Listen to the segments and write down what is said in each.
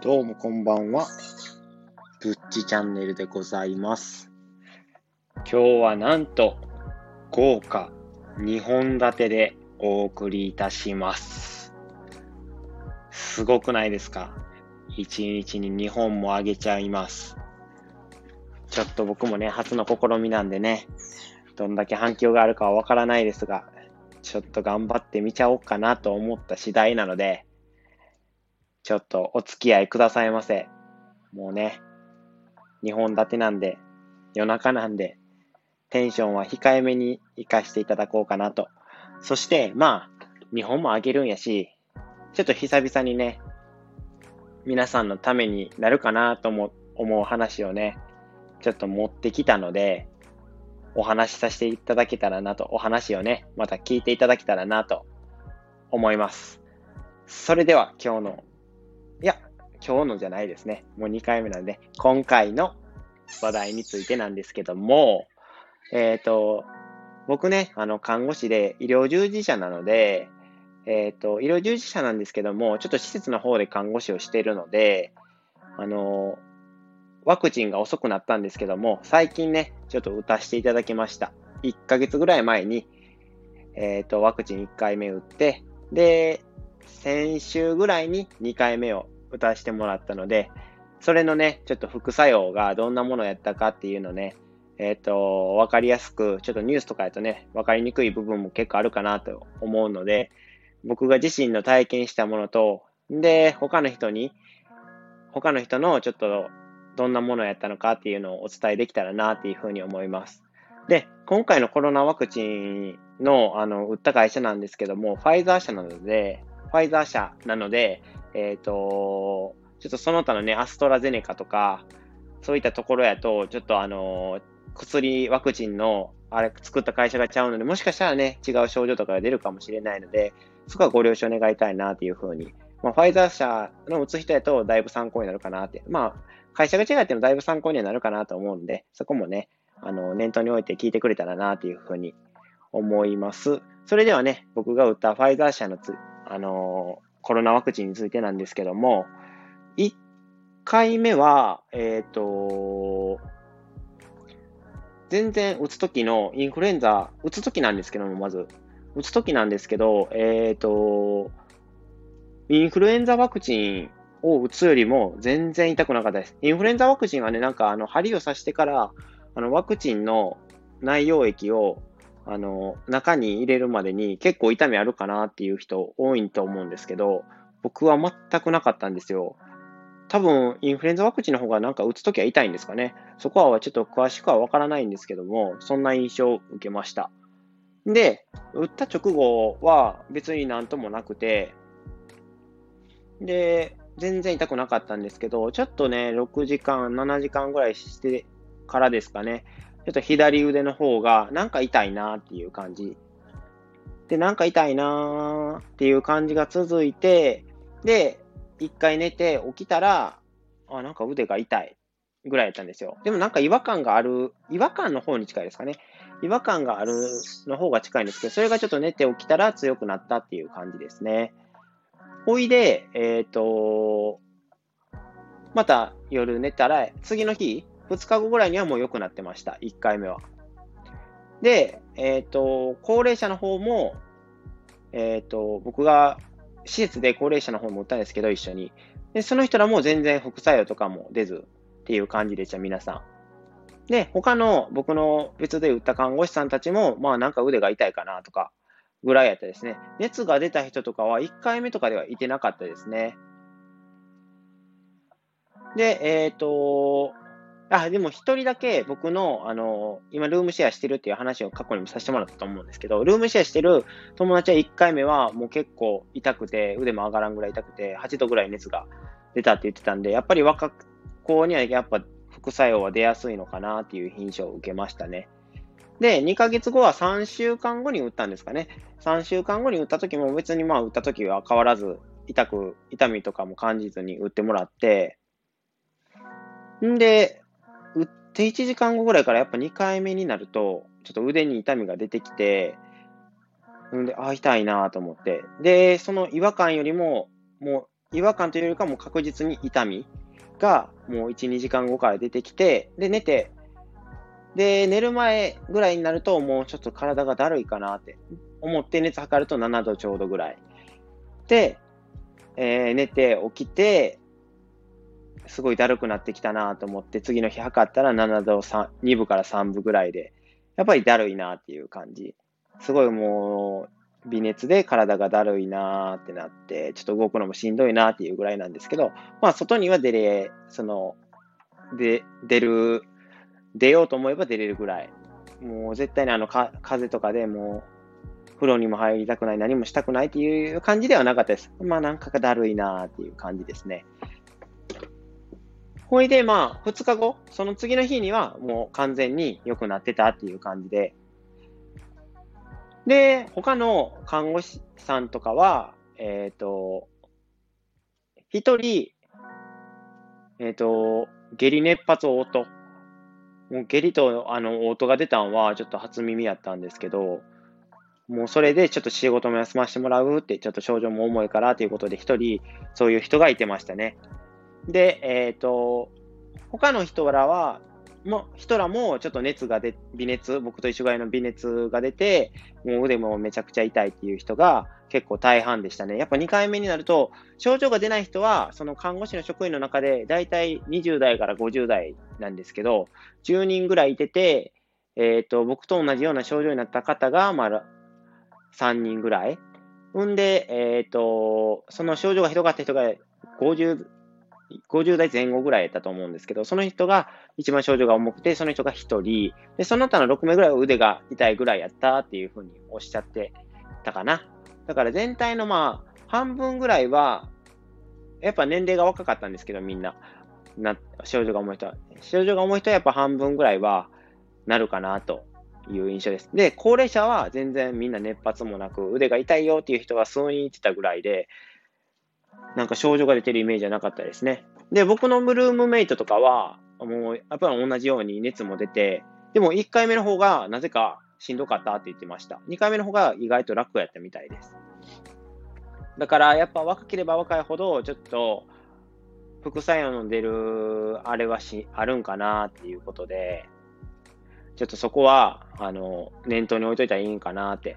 どうもこんばんは。ぶっちチャンネルでございます。今日はなんと豪華2本立てでお送りいたします。すごくないですか ?1 日に2本もあげちゃいます。ちょっと僕もね、初の試みなんでね、どんだけ反響があるかはわからないですが、ちょっと頑張ってみちゃおうかなと思った次第なので、ちょっとお付き合いくださいませ。もうね、2本立てなんで、夜中なんで、テンションは控えめに活かしていただこうかなと。そして、まあ、2本もあげるんやし、ちょっと久々にね、皆さんのためになるかなと思思う話をね、ちょっと持ってきたので、お話しさせていただけたらなと、お話をね、また聞いていただけたらなと思います。それでは今日の、いや、今日のじゃないですね。もう2回目なんで、今回の話題についてなんですけども、えっ、と、僕ね、あの、看護師で医療従事者なので、えっ、と、医療従事者なんですけども、ちょっと施設の方で看護師をしているので、あの、ワクチンが遅くなったんですけども、最近ね、ちょっと打たせていただきました。1ヶ月ぐらい前に、えっ、と、ワクチン1回目打って、で、先週ぐらいに2回目を打たせてもらったので、それのね、ちょっと副作用がどんなものやったかっていうのね、えっ、と、わかりやすく、ちょっとニュースとかやとね、わかりにくい部分も結構あるかなと思うので、僕が自身の体験したものと、で、他の人に、他の人のちょっとどんなものやったのかっていうのをお伝えできたらなっていうふうに思います。で、今回のコロナワクチンの、あの、売った会社なんですけども、ファイザー社なので、ファイザー社なので、えっ、と、ちょっとその他のね、アストラゼネカとか、そういったところやと、ちょっとあの、薬、ワクチンの、あれ、作った会社がちゃうので、もしかしたらね、違う症状とかが出るかもしれないので、そこはご了承願いたいなっていうふうに。まあ、ファイザー社の打つ人やと、だいぶ参考になるかなって。まあ、会社が違ってもだいぶ参考にはなるかなと思うんで、そこもね、あの、念頭に置いて聞いてくれたらなっていうふうに思います。それではね、僕が打ったファイザー社のつ、あのコロナワクチンについてなんですけども、1回目は、えっ、と、全然打つときのインフルエンザ、打つときなんですけども、まず、打つときなんですけど、えっ、と、インフルエンザワクチンを打つよりも全然痛くなかったです。インフルエンザワクチンはね、なんかあの、針を刺してから、あの、ワクチンの内容液を、あの、中に入れるまでに結構痛みあるかなっていう人多いと思うんですけど、僕は全くなかったんですよ。多分、インフルエンザワクチンの方がなんか打つときは痛いんですかね。そこはちょっと詳しくはわからないんですけども、そんな印象を受けました。で、打った直後は別になんともなくて、で、全然痛くなかったんですけど、ちょっとね、6時間、7時間ぐらいしてからですかね、ちょっと左腕の方がなんか痛いなっていう感じ。で、なんか痛いなっていう感じが続いて、で、一回寝て起きたら、あ、なんか腕が痛いぐらいやったんですよ。でもなんか違和感がある、違和感の方に近いですかね。違和感があるの方が近いんですけど、それがちょっと寝て起きたら強くなったっていう感じですね。ほいで、えっ、と、また夜寝たら、次の日、2日後ぐらいにはもう良くなってました。1回目は。で、えっ、と、高齢者の方も、えっ、と、僕が施設で高齢者の方も打ったんですけど、一緒に。で、その人らも全然副作用とかも出ずっていう感じでした、皆さん。で、他の僕の別で打った看護師さんたちも、まあなんか腕が痛いかなとかぐらいやったですね。熱が出た人とかは1回目とかではいてなかったですね。で、えっ、と、あ、でも一人だけ僕の、あの、今ルームシェアしてるっていう話を過去にもさせてもらったと思うんですけど、ルームシェアしてる友達は1回目はもう結構痛くて、腕も上がらんぐらい痛くて、8度ぐらい熱が出たって言ってたんで、やっぱり若子にはやっぱ副作用は出やすいのかなっていう印象を受けましたね。で、2ヶ月後は3週間後に打ったんですかね。3週間後に打った時も別にまあ打った時は変わらず痛く、痛みとかも感じずに打ってもらって、んで、打って1時間後ぐらいからやっぱ2回目になると、ちょっと腕に痛みが出てきて、んで、あ、痛いなと思って。で、その違和感よりも、もう、違和感というよりかも確実に痛みが、もう1、2時間後から出てきて、で、寝て、で、寝る前ぐらいになると、もうちょっと体がだるいかなって思って熱測ると7度ちょうどぐらい。で、えー、寝て起きて、すごいだるくなってきたなと思って、次の日測ったら7度、2分から3分ぐらいで、やっぱりだるいなっていう感じ。すごいもう、微熱で体がだるいなってなって、ちょっと動くのもしんどいなっていうぐらいなんですけど、まあ外には出れ、その、で、出る、出ようと思えば出れるぐらい。もう絶対にあの、か風とかでもう、風呂にも入りたくない、何もしたくないっていう感じではなかったです。まあなんかだるいなっていう感じですね。ほいで、まあ、2日後、その次の日にはもう完全に良くなってたっていう感じで。で、他の看護師さんとかは、えっ、ー、と、一人、えっ、ー、と、下痢熱発応答。もう下痢とあの応答が出たんはちょっと初耳やったんですけど、もうそれでちょっと仕事も休ませてもらうって、ちょっと症状も重いからということで一人、そういう人がいてましたね。で、えっ、ー、と、他の人らは、も人らもちょっと熱が出、微熱、僕と一緒ぐらいの微熱が出て、もう腕もめちゃくちゃ痛いっていう人が結構大半でしたね。やっぱ2回目になると、症状が出ない人は、その看護師の職員の中で、だいたい20代から50代なんですけど、10人ぐらいいてて、えっ、ー、と、僕と同じような症状になった方が、まあ、3人ぐらい。んで、えっ、ー、と、その症状がひどかった人が50 50代前後ぐらいやったと思うんですけど、その人が一番症状が重くて、その人が1人、で、その他の6名ぐらいは腕が痛いぐらいやったっていうふうにおっしゃってたかな。だから全体のまあ、半分ぐらいは、やっぱ年齢が若かったんですけど、みんな。な、症状が重い人は。症状が重い人はやっぱ半分ぐらいはなるかなという印象です。で、高齢者は全然みんな熱発もなく、腕が痛いよっていう人は数人いてたぐらいで、なんか症状が出てるイメージはなかったですね。で、僕のブルームメイトとかは、もう、やっぱり同じように熱も出て、でも1回目の方がなぜかしんどかったって言ってました。2回目の方が意外と楽やったみたいです。だから、やっぱ若ければ若いほど、ちょっと、副作用の出る、あれはし、あるんかなっていうことで、ちょっとそこは、あの、念頭に置いといたらいいんかなって。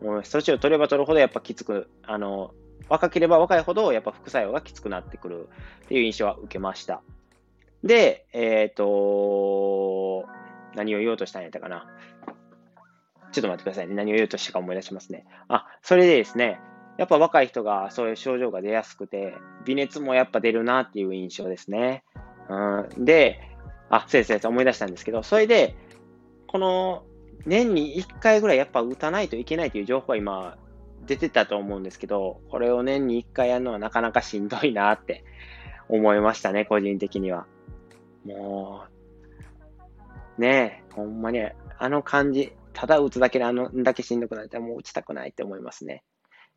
もう、措置を取れば取るほどやっぱきつく、あの、若ければ若いほど、やっぱ副作用がきつくなってくるっていう印象は受けました。で、えっ、ー、と、何を言おうとしたんやったかな。ちょっと待ってくださいね。何を言うとしたか思い出しますね。あ、それでですね、やっぱ若い人がそういう症状が出やすくて、微熱もやっぱ出るなっていう印象ですね。うん、で、あ、そうです、思い出したんですけど、それで、この年に1回ぐらいやっぱ打たないといけないという情報は今出てたと思うんですけど、これを年に1回やるのはなかなかしんどいなって思いましたね、個人的には。もう、ねえ、ほんまに、あの感じ、ただ打つだけであのだけしんどくなったらもう打ちたくないって思いますね。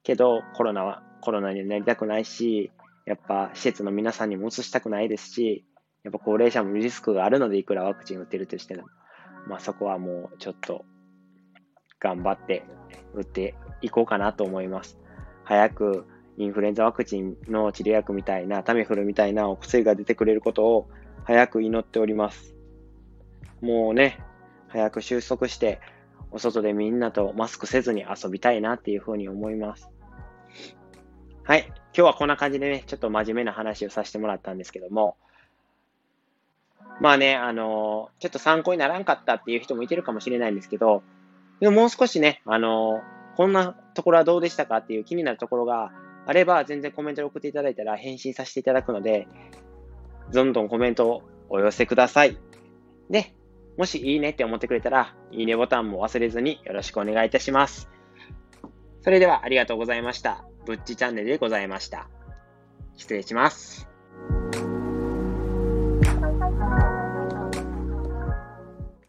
けど、コロナは、コロナになりたくないし、やっぱ施設の皆さんにも移したくないですし、やっぱ高齢者もリスクがあるので、いくらワクチン打ってるとしても、まあそこはもうちょっと頑張って打っていこうかなと思います。早くインフルエンザワクチンの治療薬みたいな、タミフルみたいなお薬が出てくれることを早く祈っております。もうね、早く収束して、お外でみんなとマスクせずに遊びたいなっていうふうに思います。はい。今日はこんな感じでね、ちょっと真面目な話をさせてもらったんですけども、まあね、あのちょっと参考にならんかったっていう人もいてるかもしれないんですけど、でももう少しね、あのこんなところはどうでしたかっていう気になるところがあれば、全然コメントで送っていただいたら返信させていただくので、どんどんコメントをお寄せください。で、もしいいねって思ってくれたら、いいねボタンも忘れずによろしくお願いいたします。それではありがとうございました。ぶっちチャンネルでございました。失礼します。